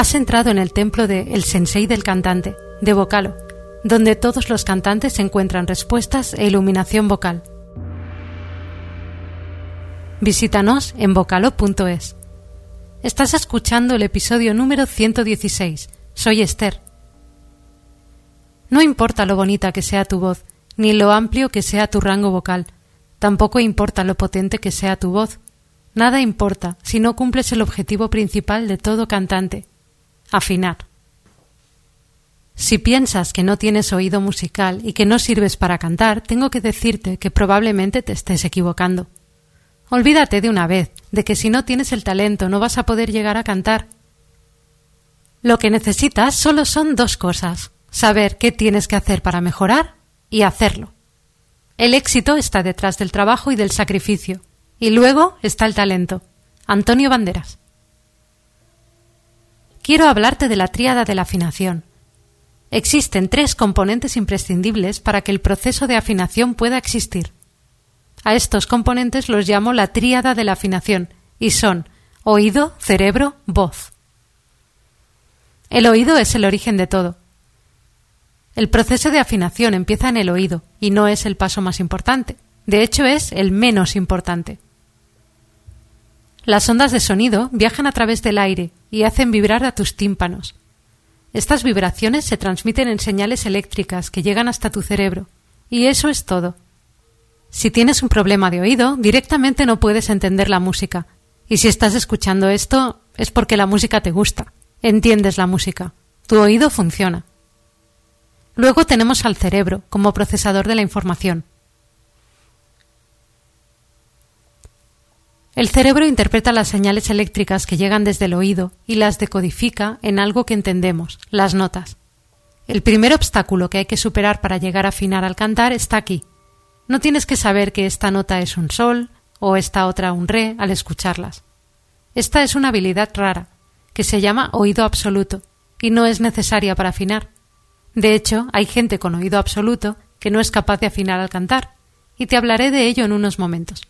Has entrado en el templo de El Sensei del Cantante, de Vocalo, donde todos los cantantes encuentran respuestas e iluminación vocal. Visítanos en vocalo.es. Estás escuchando el episodio número 116. Soy Esther. No importa lo bonita que sea tu voz, ni lo amplio que sea tu rango vocal, tampoco importa lo potente que sea tu voz. Nada importa si no cumples el objetivo principal de todo cantante, afinar. Si piensas que no tienes oído musical y que no sirves para cantar, tengo que decirte que probablemente te estés equivocando. Olvídate de una vez de que si no tienes el talento no vas a poder llegar a cantar. Lo que necesitas solo son dos cosas saber qué tienes que hacer para mejorar y hacerlo. El éxito está detrás del trabajo y del sacrificio, y luego está el talento. Antonio Banderas. Quiero hablarte de la tríada de la afinación. Existen tres componentes imprescindibles para que el proceso de afinación pueda existir. A estos componentes los llamo la tríada de la afinación y son oído, cerebro, voz. El oído es el origen de todo. El proceso de afinación empieza en el oído y no es el paso más importante. De hecho, es el menos importante. Las ondas de sonido viajan a través del aire y hacen vibrar a tus tímpanos. Estas vibraciones se transmiten en señales eléctricas que llegan hasta tu cerebro. Y eso es todo. Si tienes un problema de oído, directamente no puedes entender la música. Y si estás escuchando esto, es porque la música te gusta. Entiendes la música. Tu oído funciona. Luego tenemos al cerebro como procesador de la información. El cerebro interpreta las señales eléctricas que llegan desde el oído y las decodifica en algo que entendemos, las notas. El primer obstáculo que hay que superar para llegar a afinar al cantar está aquí, no tienes que saber que esta nota es un sol o esta otra un re al escucharlas. Esta es una habilidad rara, que se llama oído absoluto, y no es necesaria para afinar. De hecho, hay gente con oído absoluto que no es capaz de afinar al cantar, y te hablaré de ello en unos momentos.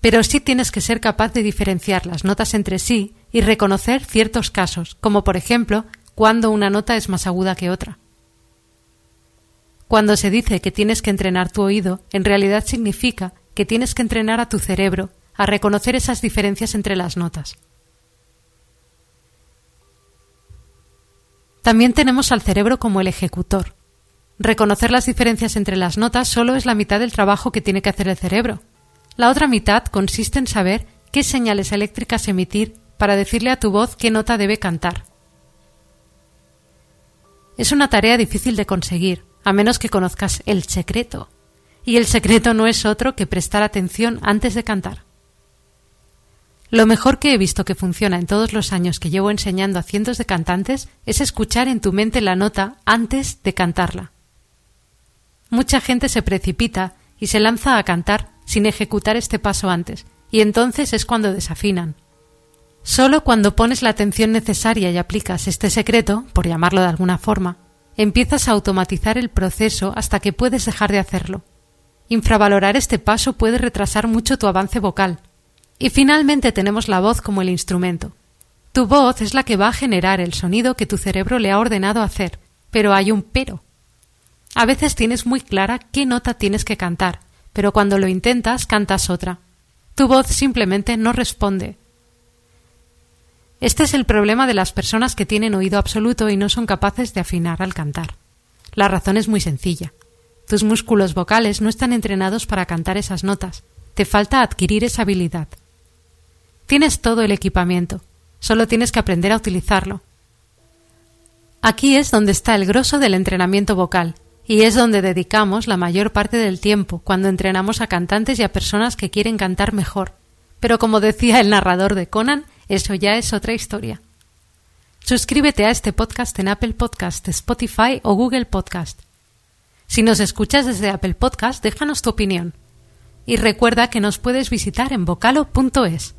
Pero sí tienes que ser capaz de diferenciar las notas entre sí y reconocer ciertos casos, como por ejemplo cuando una nota es más aguda que otra. Cuando se dice que tienes que entrenar tu oído, en realidad significa que tienes que entrenar a tu cerebro a reconocer esas diferencias entre las notas. También tenemos al cerebro como el ejecutor. Reconocer las diferencias entre las notas solo es la mitad del trabajo que tiene que hacer el cerebro. La otra mitad consiste en saber qué señales eléctricas emitir para decirle a tu voz qué nota debe cantar. Es una tarea difícil de conseguir, a menos que conozcas el secreto. Y el secreto no es otro que prestar atención antes de cantar. Lo mejor que he visto que funciona en todos los años que llevo enseñando a cientos de cantantes es escuchar en tu mente la nota antes de cantarla. Mucha gente se precipita y se lanza a cantar sin ejecutar este paso antes, y entonces es cuando desafinan. Solo cuando pones la atención necesaria y aplicas este secreto, por llamarlo de alguna forma, empiezas a automatizar el proceso hasta que puedes dejar de hacerlo. Infravalorar este paso puede retrasar mucho tu avance vocal. Y finalmente tenemos la voz como el instrumento. Tu voz es la que va a generar el sonido que tu cerebro le ha ordenado hacer, pero hay un pero. A veces tienes muy clara qué nota tienes que cantar, pero cuando lo intentas cantas otra. Tu voz simplemente no responde, este es el problema de las personas que tienen oído absoluto y no son capaces de afinar al cantar. La razón es muy sencilla. Tus músculos vocales no están entrenados para cantar esas notas. Te falta adquirir esa habilidad. Tienes todo el equipamiento, solo tienes que aprender a utilizarlo. Aquí es donde está el grosso del entrenamiento vocal, y es donde dedicamos la mayor parte del tiempo cuando entrenamos a cantantes y a personas que quieren cantar mejor. Pero como decía el narrador de Conan, eso ya es otra historia. Suscríbete a este podcast en Apple Podcast, Spotify o Google Podcast. Si nos escuchas desde Apple Podcast, déjanos tu opinión. Y recuerda que nos puedes visitar en vocalo.es.